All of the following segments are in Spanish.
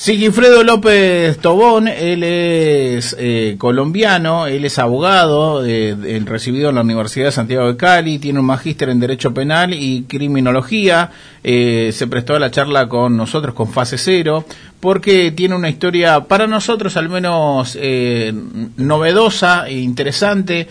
Sigifredo López Tobón, él es eh, colombiano, él es abogado, eh, recibido en la Universidad de Santiago de Cali, tiene un magíster en Derecho Penal y Criminología, eh, se prestó a la charla con nosotros, con Fase Cero, porque tiene una historia para nosotros al menos novedosa e interesante,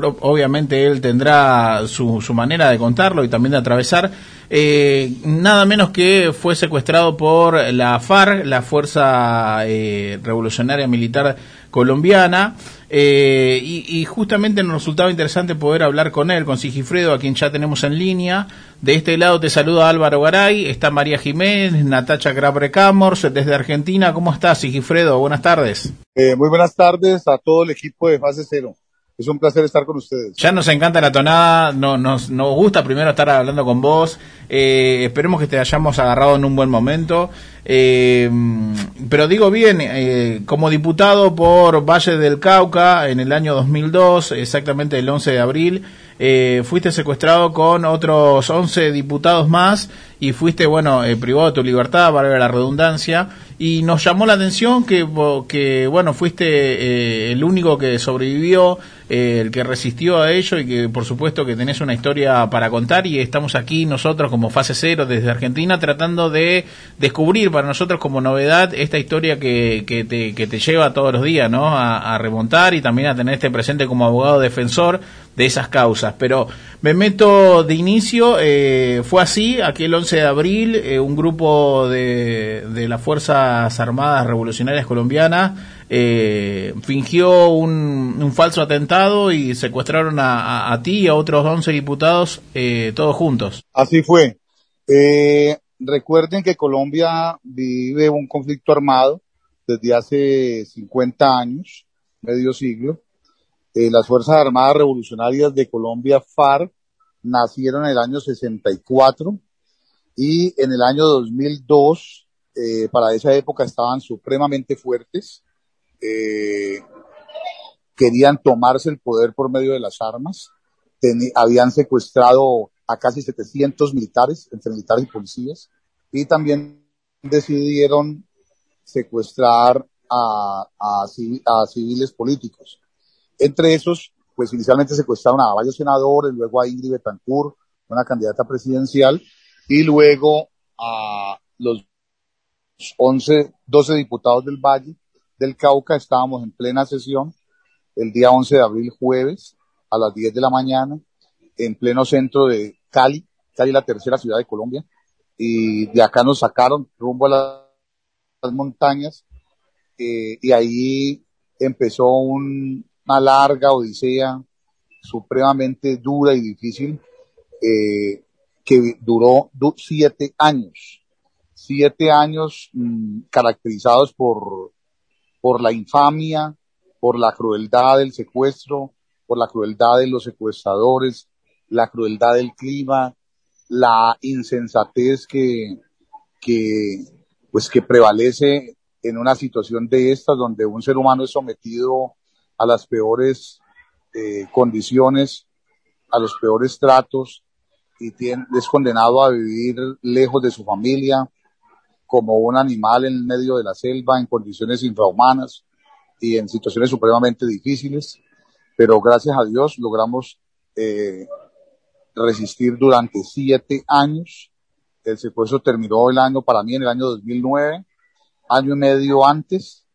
obviamente él tendrá su, su manera de contarlo y también de atravesar, eh, nada menos que fue secuestrado por la FARC, la Fuerza eh, Revolucionaria Militar Colombiana, eh, y, justamente nos resultaba interesante poder hablar con él, con Sigifredo, a quien ya tenemos en línea. De este lado te saluda Álvaro Garay, está María Jiménez, Natacha Grabre Camors, desde Argentina. ¿Cómo estás, Sigifredo? Buenas tardes. muy buenas tardes a todo el equipo de Fase Cero. Es un placer estar con ustedes. Ya nos encanta la tonada, no, nos, nos gusta primero estar hablando con vos. Eh, esperemos que te hayamos agarrado en un buen momento. Eh, pero digo bien, eh, como diputado por Valle del Cauca en el año 2002, exactamente el 11 de abril, eh, fuiste secuestrado con otros 11 diputados más y fuiste, bueno, eh, privado de tu libertad, para la redundancia y nos llamó la atención que, que bueno, fuiste eh, el único que sobrevivió, eh, el que resistió a ello y que por supuesto que tenés una historia para contar y estamos aquí nosotros como fase cero desde Argentina tratando de descubrir para nosotros como novedad esta historia que, que, te, que te lleva todos los días, ¿no? A, remontar y también a tener este presente como abogado defensor de esas causas. Pero me meto de inicio, eh, fue así, aquel 11 de abril, un grupo de, de la Fuerza Armadas Revolucionarias Colombianas eh, fingió un, falso atentado y secuestraron a, ti y a otros 11 diputados eh, todos juntos. Así fue. Eh, recuerden que Colombia vive un conflicto armado desde hace 50 años, medio siglo. las Fuerzas Armadas Revolucionarias de Colombia, FARC, nacieron en el año 64 y en el año 2002 eh, para esa época estaban supremamente fuertes, eh, querían tomarse el poder por medio de las armas, habían secuestrado a casi 700 militares, entre militares y policías, y también decidieron secuestrar a, a, civiles políticos. Entre esos, pues inicialmente secuestraron a varios senadores, luego a Ingrid Betancourt, una candidata presidencial, y luego a los 11, 12 diputados del Valle del Cauca estábamos en plena sesión el día 11 de abril, jueves, a las 10 de la mañana, en pleno centro de Cali, Cali la tercera ciudad de Colombia, y de acá nos sacaron rumbo a las montañas, eh, y ahí empezó una larga odisea supremamente dura y difícil, eh, que duró siete años siete años mm, caracterizados por, por la infamia, por la crueldad del secuestro, por la crueldad de los secuestradores, la crueldad del clima, la insensatez que, que, pues que prevalece en una situación de estas donde un ser humano es sometido a las peores eh, condiciones, a los peores tratos y es condenado a vivir lejos de su familia, como un animal en medio de la selva en condiciones infrahumanas y en situaciones supremamente difíciles, pero gracias a Dios logramos eh, resistir durante siete años. El secuestro terminó el año, para mí, en el año 2009, año y medio antes,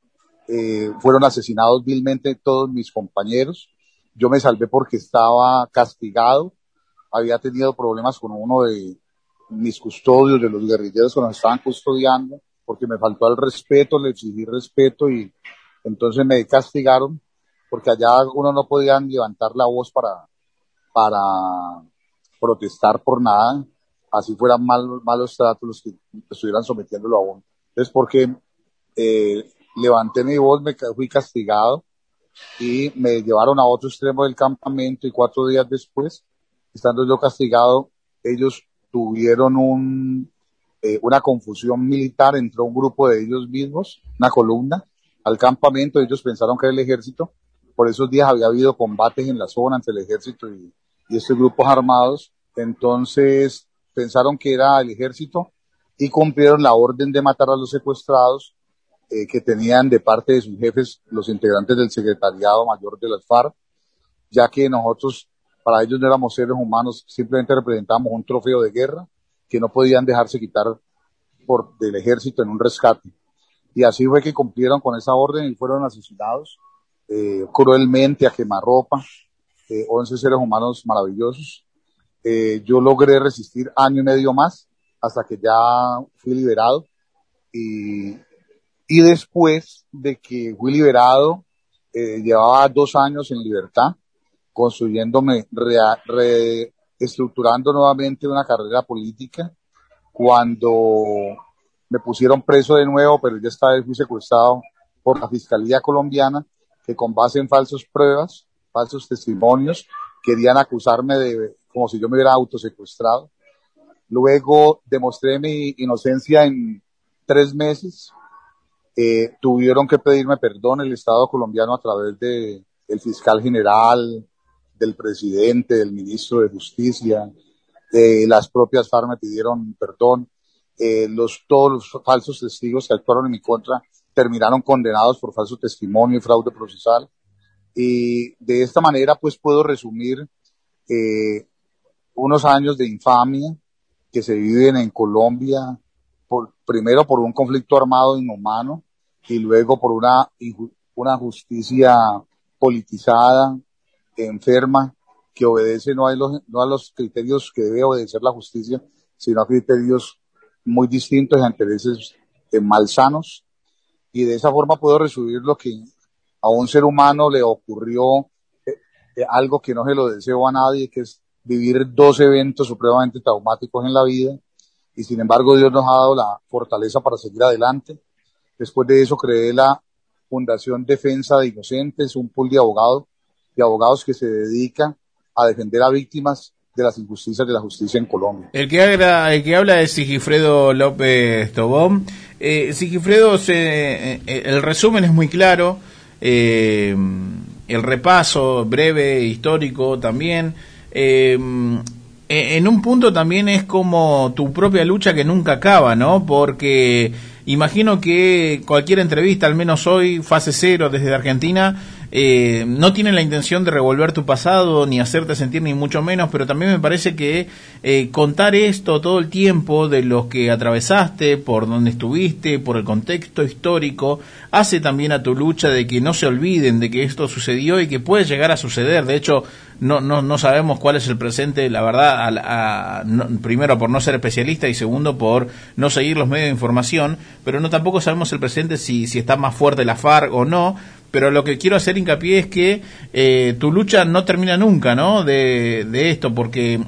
eh, fueron asesinados vilmente todos mis compañeros. Yo me salvé porque estaba castigado, había tenido problemas con uno de, mis custodios, de los guerrilleros que nos estaban custodiando, porque me faltó el respeto, le exigí respeto y entonces me castigaron, porque allá uno no podían levantar la voz para, para protestar por nada, así fueran malos tratos los que estuvieran sometiéndolo a uno. Entonces, porque eh, levanté mi voz, me fui castigado y me llevaron a otro extremo del campamento y cuatro días después, estando yo castigado, ellos tuvieron eh, una confusión militar, entró un grupo de ellos mismos, una columna, al campamento, ellos pensaron que era el ejército, por esos días había habido combates en la zona entre el ejército y, y estos grupos armados, entonces pensaron que era el ejército y cumplieron la orden de matar a los secuestrados eh, que tenían de parte de sus jefes los integrantes del secretariado mayor de las FARC, ya que nosotros, para ellos no éramos seres humanos, simplemente representábamos un trofeo de guerra que no podían dejarse quitar por, del ejército en un rescate. Y así fue que cumplieron con esa orden y fueron asesinados eh, cruelmente a quemarropa, eh, 11 seres humanos maravillosos. Eh, yo logré resistir año y medio más hasta que ya fui liberado y, y después de que fui liberado, eh, llevaba dos años en libertad, construyéndome, reestructurando nuevamente una carrera política. Cuando me pusieron preso de nuevo, pero ya esta vez fui secuestrado por la Fiscalía colombiana, que con base en falsas pruebas, falsos testimonios, querían acusarme de como si yo me hubiera autosecuestrado. Luego demostré mi inocencia en tres meses. Eh, tuvieron que pedirme perdón el Estado colombiano a través de fiscal general, del presidente, del ministro de Justicia, de las propias FARC me pidieron perdón. Eh, los, todos los falsos testigos que actuaron en mi contra terminaron condenados por falso testimonio y fraude procesal. Y de esta manera, pues puedo resumir eh, unos años de infamia que se viven en Colombia, por, primero por un conflicto armado inhumano y luego por una, una justicia politizada, enferma, que obedece no a, los, no a los criterios que debe obedecer la justicia, sino a criterios muy distintos a intereses malsanos. Y de esa forma puedo resumir lo que a un ser humano le ocurrió eh, eh, algo que no se lo deseo a nadie, que es vivir dos eventos supremamente traumáticos en la vida y sin embargo Dios nos ha dado la fortaleza para seguir adelante. Después de eso creé la Fundación Defensa de Inocentes, un pool de abogados, de abogados que se dedica a defender a víctimas de las injusticias de la justicia en Colombia. El que, habla, el que habla es Sigifredo López Tobón. Eh, Sigifredo, se, eh, el resumen es muy claro, eh, el repaso breve, histórico también. Eh, en un punto también es como tu propia lucha que nunca acaba, ¿no? Porque imagino que cualquier entrevista, al menos hoy, fase cero desde Argentina, eh, no tiene la intención de revolver tu pasado ni hacerte sentir ni mucho menos, pero también me parece que eh, contar esto todo el tiempo de los que atravesaste, por donde estuviste, por el contexto histórico, hace también a tu lucha de que no se olviden de que esto sucedió y que puede llegar a suceder. De hecho, no, no, no sabemos cuál es el presente, la verdad, a, primero por no ser especialista y segundo por no seguir los medios de información, pero no tampoco sabemos el presente si, si está más fuerte la FARC o no, pero lo que quiero hacer hincapié es que eh, tu lucha no termina nunca, ¿no? De, de, esto, porque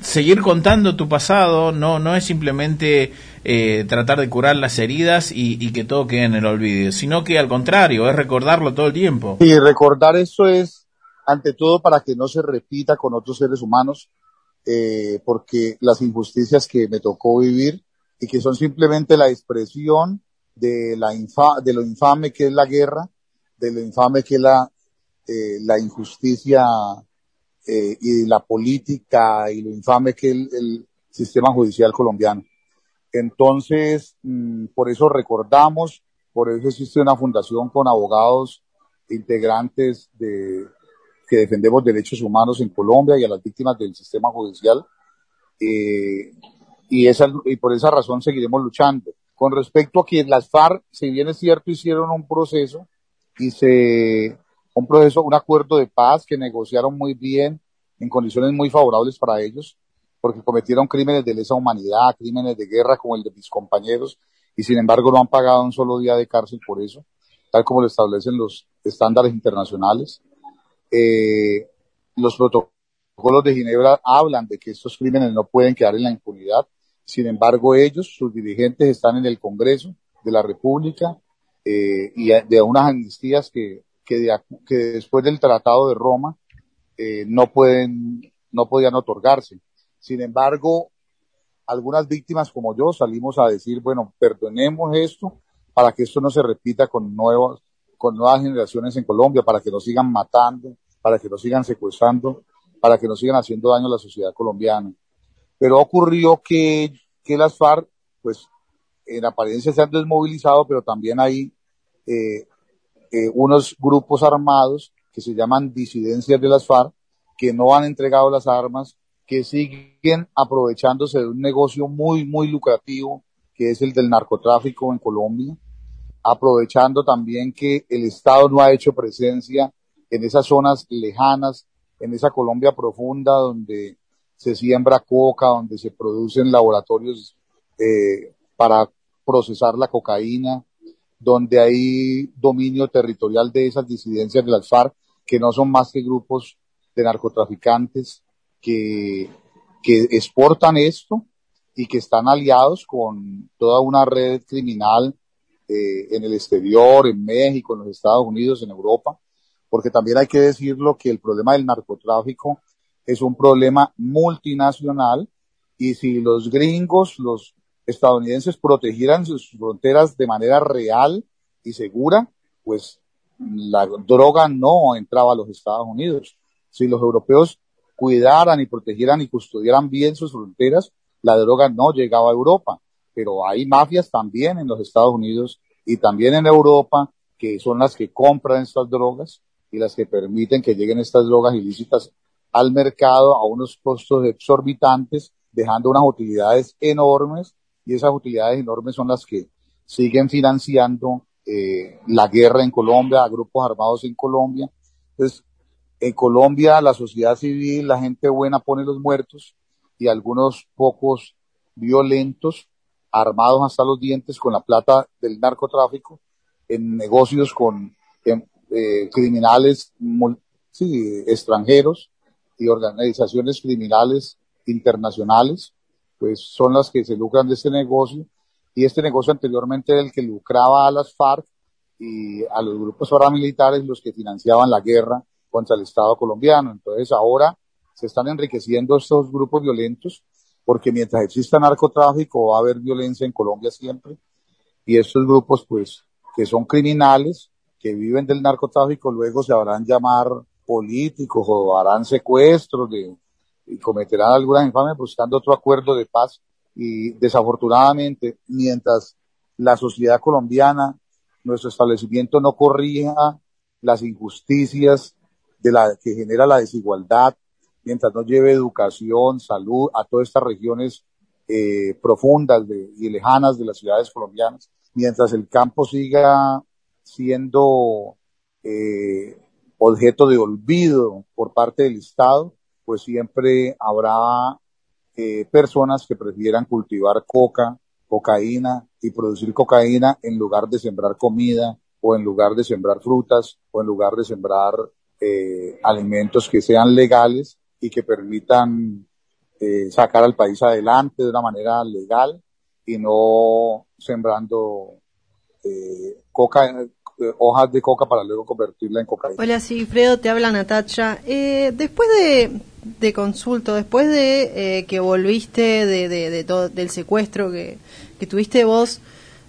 seguir contando tu pasado no, no es simplemente eh, tratar de curar las heridas y, y, que todo quede en el olvido, sino que al contrario, es recordarlo todo el tiempo. Y recordar eso es, ante todo, para que no se repita con otros seres humanos, eh, porque las injusticias que me tocó vivir y que son simplemente la expresión de, la infa de lo infame que es la guerra, de lo infame que es la, eh, la injusticia eh, y la política y lo infame que es el, el sistema judicial colombiano. Entonces, mmm, por eso recordamos, por eso existe una fundación con abogados integrantes de, que defendemos derechos humanos en Colombia y a las víctimas del sistema judicial. Eh, y, esa, y por esa razón seguiremos luchando. Con respecto a que las FARC, si bien es cierto, hicieron un proceso, y se un proceso, un acuerdo de paz que negociaron muy bien en condiciones muy favorables para ellos, porque cometieron crímenes de lesa humanidad, crímenes de guerra como el de mis compañeros, y sin embargo no han pagado un solo día de cárcel por eso, tal como lo establecen los estándares internacionales. Eh, los protocolos de Ginebra hablan de que estos crímenes no pueden quedar en la impunidad, sin embargo ellos, sus dirigentes, están en el Congreso de la República, eh, y de unas amnistías que, que, de, que después del Tratado de Roma eh, no pueden, no podían otorgarse. Sin embargo, algunas víctimas como yo salimos a decir, bueno, perdonemos esto para que esto no se repita con nuevas, con nuevas generaciones en Colombia, para que nos sigan matando, para que nos sigan secuestrando, para que nos sigan haciendo daño a la sociedad colombiana. Pero ocurrió que, que las FARC, pues, en apariencia se han desmovilizado, pero también hay eh, eh, unos grupos armados que se llaman disidencias de las FARC, que no han entregado las armas, que siguen aprovechándose de un negocio muy, muy lucrativo, que es el del narcotráfico en Colombia, aprovechando también que el Estado no ha hecho presencia en esas zonas lejanas, en esa Colombia profunda donde se siembra coca, donde se producen laboratorios eh, para procesar la cocaína, donde hay dominio territorial de esas disidencias de las FARC, que no son más que grupos de narcotraficantes que, que exportan esto y que están aliados con toda una red criminal eh, en el exterior, en México, en los Estados Unidos, en Europa, porque también hay que decirlo que el problema del narcotráfico es un problema multinacional y si los gringos, los estadounidenses protegieran sus fronteras de manera real y segura, pues la droga no entraba a los Estados Unidos. Si los europeos cuidaran y protegieran y custodiaran bien sus fronteras, la droga no llegaba a Europa. Pero hay mafias también en los Estados Unidos y también en Europa que son las que compran estas drogas y las que permiten que lleguen estas drogas ilícitas al mercado a unos costos exorbitantes, dejando unas utilidades enormes y esas utilidades enormes son las que siguen financiando eh, la guerra en Colombia, a grupos armados en Colombia. Entonces, en Colombia la sociedad civil, la gente buena pone los muertos y algunos pocos violentos, armados hasta los dientes con la plata del narcotráfico, en negocios con eh, criminales sí, extranjeros y organizaciones criminales internacionales, pues son las que se lucran de este negocio. Y este negocio anteriormente era el que lucraba a las FARC y a los grupos paramilitares los que financiaban la guerra contra el Estado colombiano. Entonces ahora se están enriqueciendo estos grupos violentos porque mientras exista narcotráfico va a haber violencia en Colombia siempre. Y estos grupos pues que son criminales que viven del narcotráfico luego se habrán llamar políticos o harán secuestros de, y cometerán algunas infames buscando otro acuerdo de paz. Y desafortunadamente, mientras la sociedad colombiana, nuestro establecimiento no corrija las injusticias de la que genera la desigualdad, mientras no lleve educación, salud a todas estas regiones eh, profundas y lejanas de las ciudades colombianas, mientras el campo siga siendo eh, objeto de olvido por parte del Estado, pues siempre habrá eh, personas que prefieran cultivar coca, cocaína y producir cocaína en lugar de sembrar comida o en lugar de sembrar frutas o en lugar de sembrar eh, alimentos que sean legales y que permitan eh, sacar al país adelante de una manera legal y no sembrando eh, coca, hojas de coca para luego convertirla en cocaína. Hola, sí, Fredo, te habla Natacha. Eh, después de, de consulto, después de eh, que volviste de, de, todo, del secuestro que, que tuviste vos,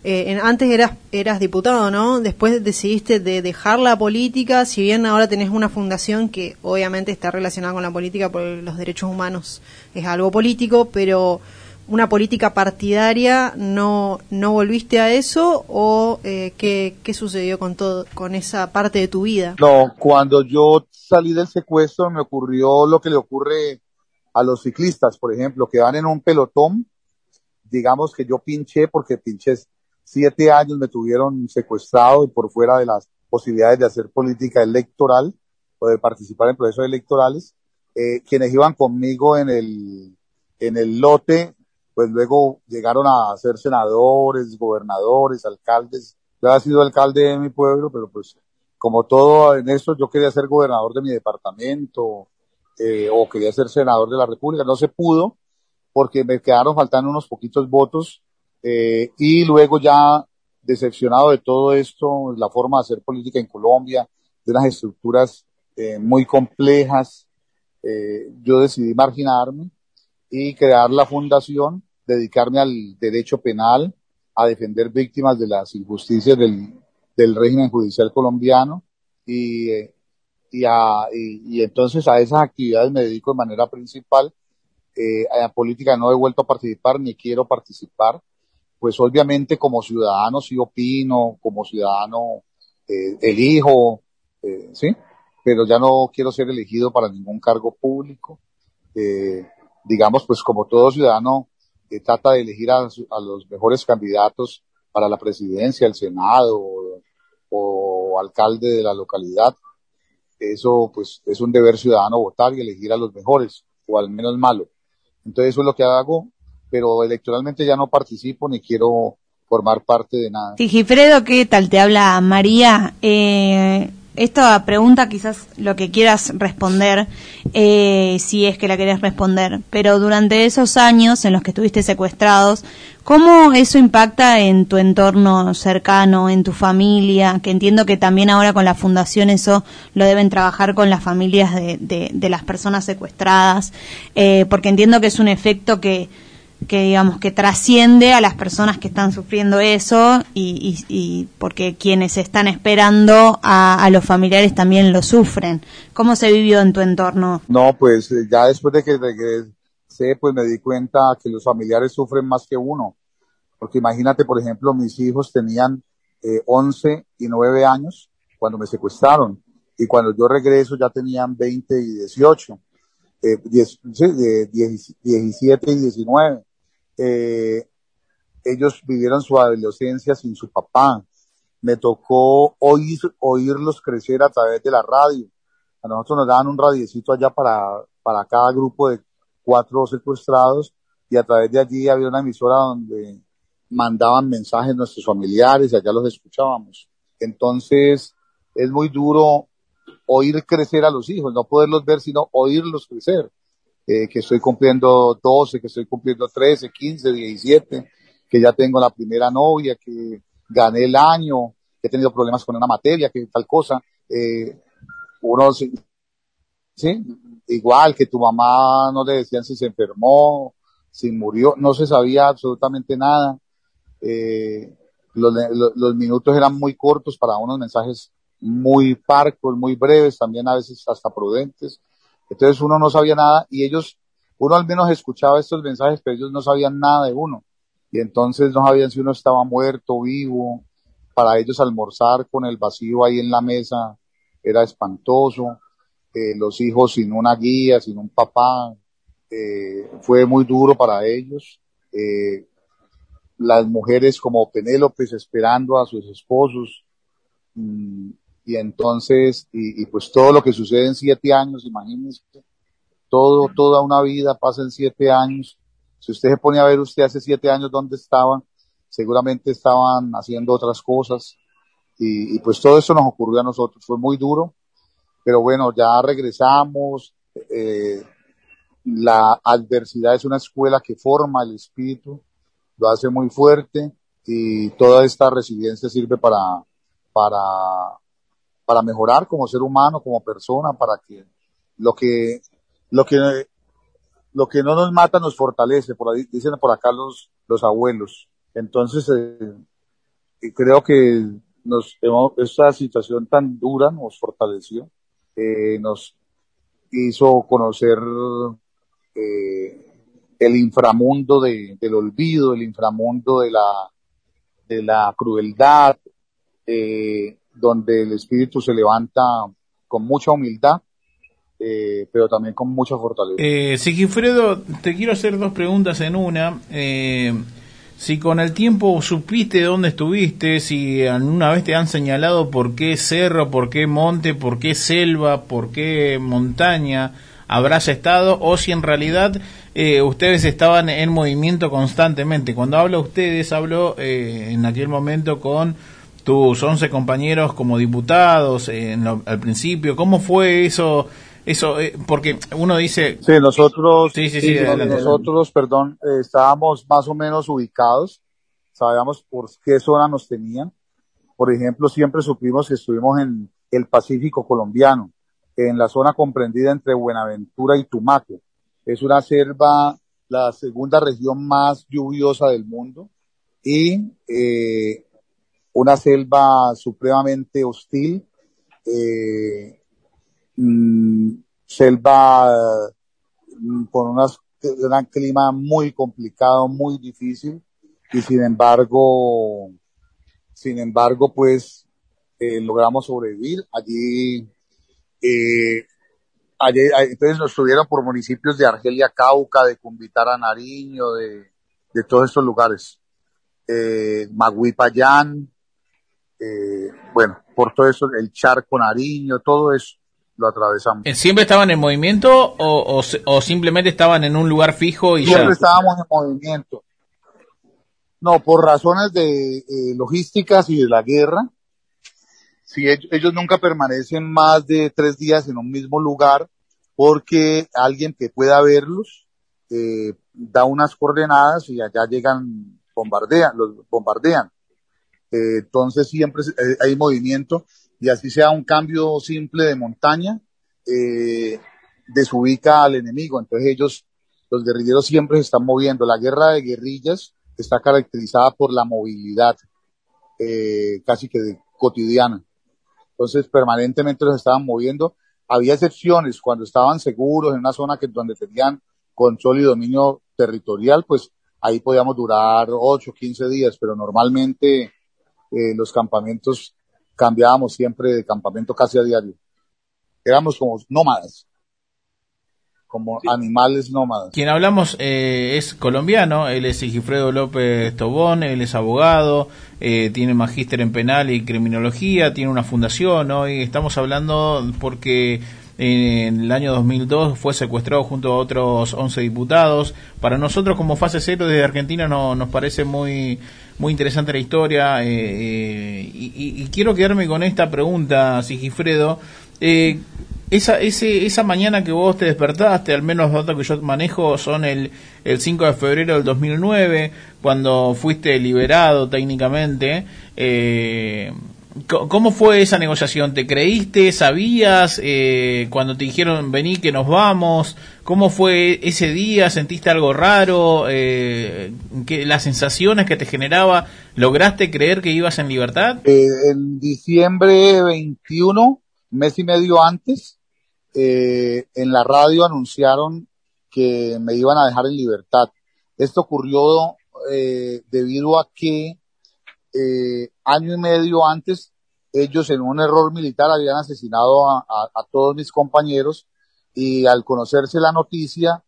eh, antes eras, eras diputado, ¿no? Después decidiste de dejar la política, si bien ahora tenés una fundación que obviamente está relacionada con la política, porque los derechos humanos es algo político, pero una política partidaria, ¿no, no volviste a eso o eh, ¿qué, qué sucedió con todo, con esa parte de tu vida? No, cuando yo salí del secuestro me ocurrió lo que le ocurre a los ciclistas, por ejemplo, que van en un pelotón, digamos que yo pinché porque pinché siete años, me tuvieron secuestrado y por fuera de las posibilidades de hacer política electoral o de participar en procesos electorales, eh, quienes iban conmigo en el, en el lote pues luego llegaron a ser senadores, gobernadores, alcaldes. Yo había sido alcalde de mi pueblo, pero pues como todo en esto, yo quería ser gobernador de mi departamento eh, o quería ser senador de la República. No se pudo porque me quedaron faltando unos poquitos votos eh, y luego ya decepcionado de todo esto, la forma de hacer política en Colombia, de unas estructuras eh, muy complejas, eh, yo decidí marginarme y crear la fundación dedicarme al derecho penal, a defender víctimas de las injusticias del, del régimen judicial colombiano y, y, a, y, entonces a esas actividades me dedico de manera principal. Eh, a política no he vuelto a participar ni quiero participar. Pues obviamente como ciudadano sí opino, como ciudadano eh, elijo, eh, ¿sí? Pero ya no quiero ser elegido para ningún cargo público. Eh, digamos, pues como todo ciudadano que trata de elegir a, los mejores candidatos para la presidencia, el Senado o, alcalde de la localidad. Eso pues es un deber ciudadano votar y elegir a los mejores o al menos malo. Entonces eso es lo que hago, pero electoralmente ya no participo ni quiero formar parte de nada. Sigifredo, ¿qué tal? Te habla María. Eh, esta pregunta quizás lo que quieras responder, eh, si es que la querés responder, pero durante esos años en los que estuviste secuestrados, ¿cómo eso impacta en tu entorno cercano, en tu familia? Que entiendo que también ahora con la fundación eso lo deben trabajar con las familias de, de, las personas secuestradas, eh, porque entiendo que es un efecto que que digamos que trasciende a las personas que están sufriendo eso y, y, porque quienes están esperando a, los familiares también lo sufren. ¿Cómo se vivió en tu entorno? No, pues eh, ya después de que regresé, pues me di cuenta que los familiares sufren más que uno. Porque imagínate, por ejemplo, mis hijos tenían eh, 11 y 9 años cuando me secuestraron y cuando yo regreso ya tenían 20 y 18. Eh, 10, 17 y 19 eh, ellos vivieron su adolescencia sin su papá. Me tocó oír, oírlos crecer a través de la radio. A nosotros nos daban un radiecito allá para, para cada grupo de cuatro secuestrados y a través de allí había una emisora donde mandaban mensajes nuestros familiares y allá los escuchábamos. Entonces es muy duro oír crecer a los hijos, no poderlos ver, sino oírlos crecer. Eh, que estoy cumpliendo 12, que estoy cumpliendo 13, 15, 17, que ya tengo la primera novia, que gané el año, que he tenido problemas con una materia, que tal cosa. Eh, uno, sí, igual que tu mamá no le decían si se enfermó, si murió, no se sabía absolutamente nada. Eh, los, los, minutos eran muy cortos para unos mensajes muy parcos, muy breves, también a veces hasta prudentes. Entonces uno no sabía nada y ellos, uno al menos escuchaba estos mensajes, pero ellos no sabían nada de uno. Y entonces no sabían si uno estaba muerto, vivo. Para ellos almorzar con el vacío ahí en la mesa era espantoso. Eh, los hijos sin una guía, sin un papá, eh, fue muy duro para ellos. Eh, las mujeres como Penélope esperando a sus esposos. Mm, y entonces, y, pues todo lo que sucede en siete años, imagínense, todo, toda una vida pasa en siete años. Si usted se pone a ver usted hace siete años dónde estaban, seguramente estaban haciendo otras cosas. Y, pues todo eso nos ocurrió a nosotros. Fue muy duro, pero bueno, ya regresamos. Eh, la adversidad es una escuela que forma el espíritu, lo hace muy fuerte y toda esta residencia sirve para, para para mejorar como ser humano, como persona, para que lo que, lo que, lo que no nos mata nos fortalece, por ahí, dicen por acá los, los abuelos. Entonces, eh, creo que nos, esta situación tan dura nos fortaleció, eh, nos hizo conocer eh, el inframundo de, del olvido, el inframundo de la, de la crueldad, donde el espíritu se levanta con mucha humildad, eh, pero también con mucha fortaleza. Eh, Sigifredo, te quiero hacer dos preguntas en una. Eh, si con el tiempo supiste dónde estuviste, si alguna vez te han señalado por qué cerro, por qué monte, por qué selva, por qué montaña habrás estado, o si en realidad eh, ustedes estaban en movimiento constantemente. Cuando hablo ustedes, hablo eh, en aquel momento con tus 11 compañeros como diputados en al principio. ¿Cómo fue eso? Eso, eh, porque uno dice... Sí, nosotros, sí, sí, sí, nosotros, perdón, eh, estábamos más o menos ubicados, sabíamos por qué zona nos tenían. Por ejemplo, siempre supimos que estuvimos en el Pacífico colombiano, en la zona comprendida entre Buenaventura y Tumaco. Es una selva la segunda región más lluviosa del mundo y eh, una selva supremamente hostil, eh, mm, selva mm, con unas, un clima muy complicado, muy difícil y sin embargo, sin embargo, pues eh, logramos sobrevivir. Allí, eh, entonces nos estuvieron por municipios de Argelia, Cauca, de Cumbitara, Nariño, de, todos estos lugares. Eh, eh, bueno, por todo eso, el Charco, Nariño, todo eso lo atravesamos. ¿Siempre estaban en movimiento o, o, o simplemente estaban en un lugar fijo y Siempre estábamos en movimiento. No, por razones de eh, logísticas y de la guerra. Si ellos, ellos, nunca permanecen más de tres días en un mismo lugar, porque alguien que pueda verlos eh, da unas coordenadas y allá llegan, bombardean, los bombardean. Eh, entonces siempre eh, hay movimiento y así sea un cambio simple de montaña, eh, desubica al enemigo. Entonces ellos, los guerrilleros siempre se están moviendo. La guerra de guerrillas está caracterizada por la movilidad eh, casi que de, cotidiana. Entonces permanentemente los estaban moviendo. Había excepciones cuando estaban seguros en una zona que donde tenían control y dominio territorial, pues ahí podíamos durar 8, 15 días, pero normalmente eh, los campamentos cambiábamos siempre de campamento casi a diario. Éramos como nómadas como animales nómadas. Quien hablamos eh, es colombiano, él es Sigifredo López Tobón, él es abogado, eh, tiene magíster en penal y criminología, tiene una fundación, hoy estamos hablando porque en el año 2002 fue secuestrado junto a otros 11 diputados. Para nosotros como fase cero desde Argentina no, nos parece muy muy interesante la historia eh, eh y, y, quiero quedarme con esta pregunta, Sigifredo. Eh, esa, ese, esa mañana que vos te despertaste, al menos los datos que yo manejo son el, el 5 de febrero del 2009, cuando fuiste liberado técnicamente. Eh, ¿Cómo fue esa negociación? ¿Te creíste? ¿Sabías? Eh, cuando te dijeron vení que nos vamos, ¿cómo fue ese día? ¿Sentiste algo raro? Eh, ¿qué, ¿Las sensaciones que te generaba? ¿Lograste creer que ibas en libertad? Eh, en diciembre 21, mes y medio antes, eh, en la radio anunciaron que me iban a dejar en libertad. Esto ocurrió eh, debido a que eh, año y medio antes ellos en un error militar habían asesinado a, todos mis compañeros y al conocerse la noticia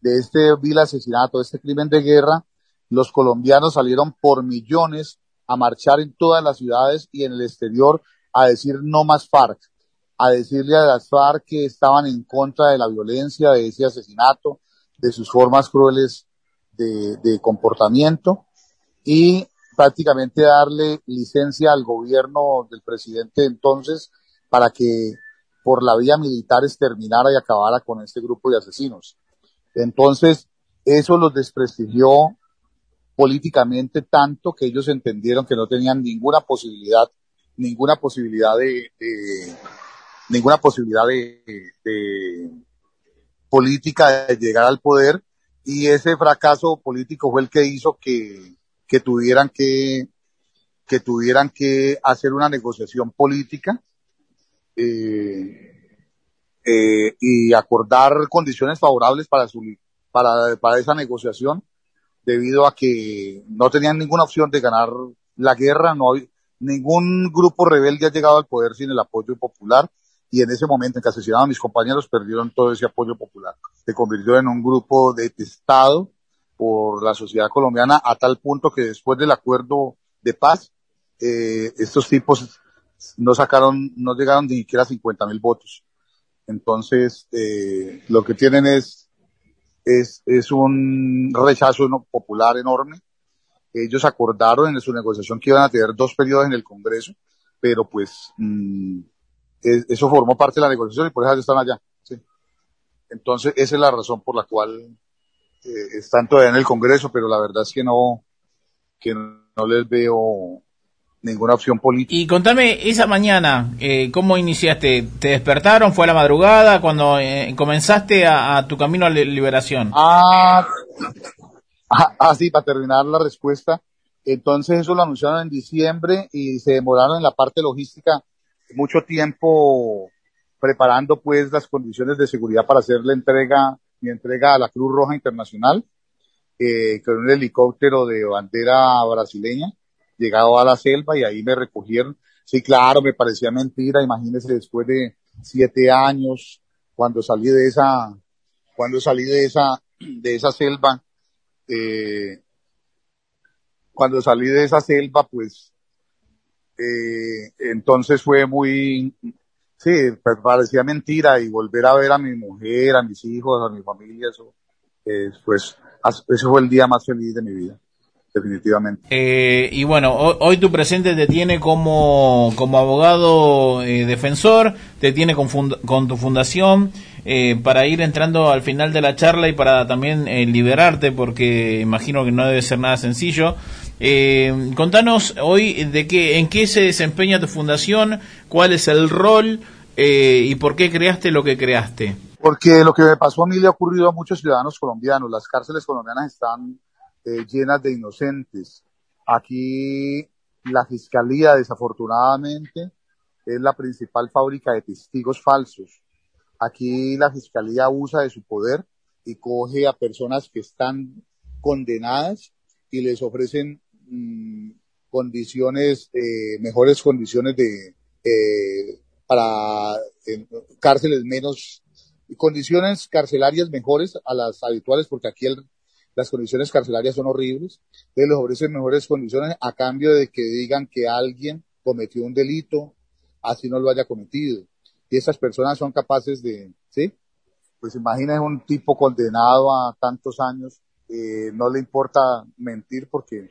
de este vil asesinato, de este crimen de guerra, los colombianos salieron por millones a marchar en todas las ciudades y en el exterior a decir no más FARC a decirle a las FARC que estaban en contra de la violencia, de ese asesinato, de sus formas crueles de, de comportamiento. Y prácticamente darle licencia al gobierno del presidente entonces para que por la vía militar exterminara y acabara con este grupo de asesinos. Entonces, eso los desprestigió políticamente tanto que ellos entendieron que no tenían ninguna posibilidad, ninguna posibilidad de, ninguna posibilidad de, política de llegar al poder y ese fracaso político fue el que hizo que, que tuvieran que que tuvieran que hacer una negociación política eh, eh, y acordar condiciones favorables para su para, para esa negociación debido a que no tenían ninguna opción de ganar la guerra, no hay, ningún grupo rebelde ha llegado al poder sin el apoyo popular y en ese momento en que asesinaron a mis compañeros perdieron todo ese apoyo popular. Se convirtió en un grupo detestado por la sociedad colombiana a tal punto que después del acuerdo de paz, eh, estos tipos no sacaron, no llegaron ni siquiera a 50 mil votos. Entonces, eh, lo que tienen es, es, un rechazo popular enorme. Ellos acordaron en su negociación que iban a tener dos periodos en el Congreso, pero pues mmm, eso formó parte de la negociación y por eso están allá. Entonces, esa es la razón por la cual eh, están todavía en el Congreso, pero la verdad es que no, que no les veo ninguna opción política. Y contame, esa mañana, eh, ¿cómo iniciaste? ¿Te despertaron? ¿Fue a la madrugada cuando eh, comenzaste a, a, tu camino a la liberación? Ah, Ah, ah, sí, para terminar la respuesta. Entonces eso lo anunciaron en diciembre y se demoraron en la parte logística mucho tiempo preparando pues las condiciones de seguridad para hacer la entrega, mi entrega a la Cruz Roja Internacional, eh, con un helicóptero de bandera brasileña, llegado a la selva y ahí me recogieron. Sí, claro, me parecía mentira, imagínese después de siete años, cuando salí de esa, cuando salí de esa, de esa selva, eh, cuando salí de esa selva, pues, eh, entonces fue muy, sí, pues, parecía mentira y volver a ver a mi mujer, a mis hijos, a mi familia, eso, eh, pues, ese fue el día más feliz de mi vida definitivamente. Eh, y bueno, hoy, tu presente te tiene como, como abogado eh, defensor, te tiene con, con tu fundación, eh, para ir entrando al final de la charla y para también liberarte, porque imagino que no debe ser nada sencillo. Contanos hoy de qué, en qué se desempeña tu fundación, cuál es el rol y por qué creaste lo que creaste. Porque lo que me pasó a mí le ha ocurrido a muchos ciudadanos colombianos. Las cárceles colombianas están eh, llenas de inocentes. Aquí la fiscalía, desafortunadamente, es la principal fábrica de testigos falsos. Aquí la fiscalía usa de su poder y coge a personas que están condenadas y les ofrecen mm, condiciones, eh, mejores condiciones de, eh, para cárceles menos, condiciones carcelarias mejores a las habituales, porque aquí el, las condiciones carcelarias son horribles, entonces les ofrecen mejores condiciones a cambio de que digan que alguien cometió un delito, así no lo haya cometido. Y esas personas son capaces de, ¿sí? Pues imagina un tipo condenado a tantos años, eh, no le importa mentir porque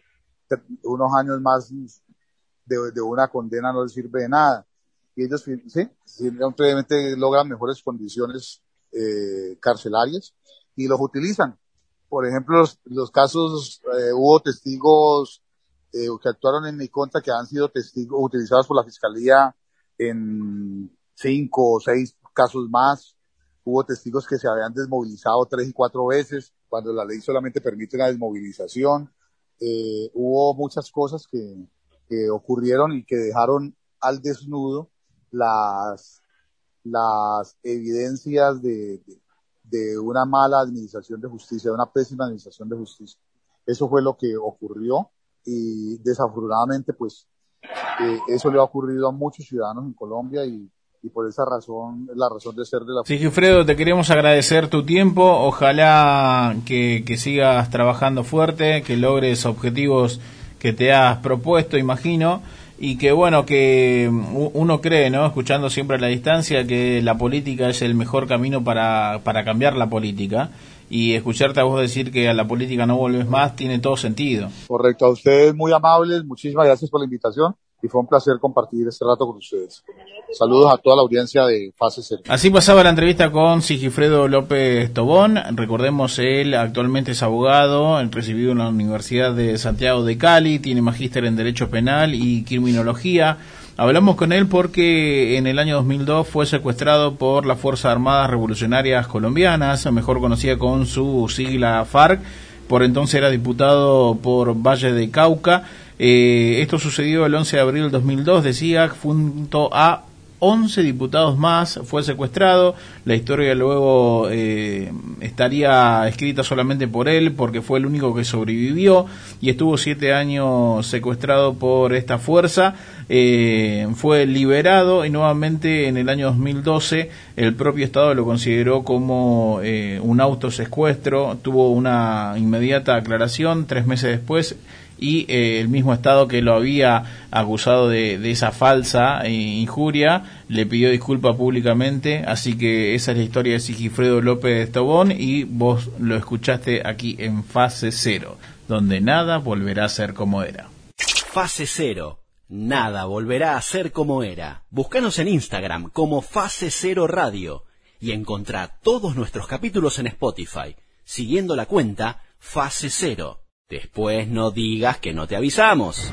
unos años más de, una condena no le sirve de nada. Y ellos, sí, simplemente logran mejores condiciones eh, carcelarias y los utilizan por ejemplo, los, casos, eh, hubo testigos eh, que actuaron en mi contra que han sido testigos utilizados por la fiscalía en cinco o seis casos más. Hubo testigos que se habían desmovilizado tres y cuatro veces cuando la ley solamente permite la desmovilización. Eh, hubo muchas cosas que, que ocurrieron y que dejaron al desnudo las, las evidencias de, de una mala administración de justicia, de una pésima administración de justicia. Eso fue lo que ocurrió y desafortunadamente pues eh, eso le ha ocurrido a muchos ciudadanos en Colombia y, y por esa razón es la razón de ser de la Sí, Gifredo, te queremos agradecer tu tiempo, ojalá que, que sigas trabajando fuerte, que logres objetivos que te has propuesto, imagino y que bueno, que uno cree, ¿no? Escuchando siempre a la distancia, que la política es el mejor camino para, para cambiar la política. Y escucharte a vos decir que a la política no vuelves más tiene todo sentido. Correcto, a ustedes muy amables, muchísimas gracias por la invitación y fue un placer compartir este rato con ustedes. Saludos a toda la audiencia de Fase Cero. Así pasaba la entrevista con Sigifredo López Tobón. Recordemos, él actualmente es abogado, recibido en la Universidad de Santiago de Cali, tiene magíster en Derecho Penal y Criminología. Hablamos con él porque en el año 2002 fue secuestrado por las Fuerzas Armadas Revolucionarias Colombianas, mejor conocida con su sigla FARC. Por entonces era diputado por Valle de Cauca eh, esto sucedió el 11 de abril del 2002, decía, junto a 11 diputados más, fue secuestrado. La historia luego eh, estaría escrita solamente por él, porque fue el único que sobrevivió y estuvo siete años secuestrado por esta fuerza. Eh, fue liberado y nuevamente en el año 2012 el propio Estado lo consideró como un autosecuestro. Tuvo una inmediata aclaración tres meses después y eh, el mismo Estado que lo había acusado de, esa falsa eh, injuria le pidió disculpa públicamente, así que esa es la historia de Sigifredo López Tobón y vos lo escuchaste aquí en Fase Cero, donde nada volverá a ser como era. Fase Cero, nada volverá a ser como era. Búscanos en Instagram como Fase Cero Radio y encontrá todos nuestros capítulos en Spotify, siguiendo la cuenta Fase Cero. Después no digas que no te avisamos.